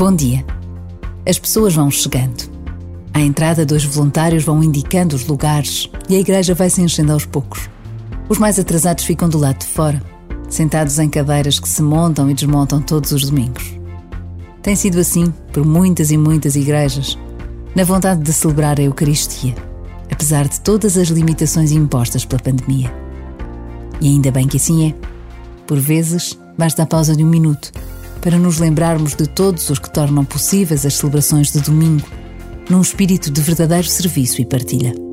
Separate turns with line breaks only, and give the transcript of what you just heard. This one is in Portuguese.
Bom dia. As pessoas vão chegando. À entrada, dois voluntários vão indicando os lugares e a igreja vai se enchendo aos poucos. Os mais atrasados ficam do lado de fora, sentados em cadeiras que se montam e desmontam todos os domingos. Tem sido assim por muitas e muitas igrejas, na vontade de celebrar a Eucaristia, apesar de todas as limitações impostas pela pandemia. E ainda bem que assim é. Por vezes, basta a pausa de um minuto para nos lembrarmos de todos os que tornam possíveis as celebrações de domingo, num espírito de verdadeiro serviço e partilha.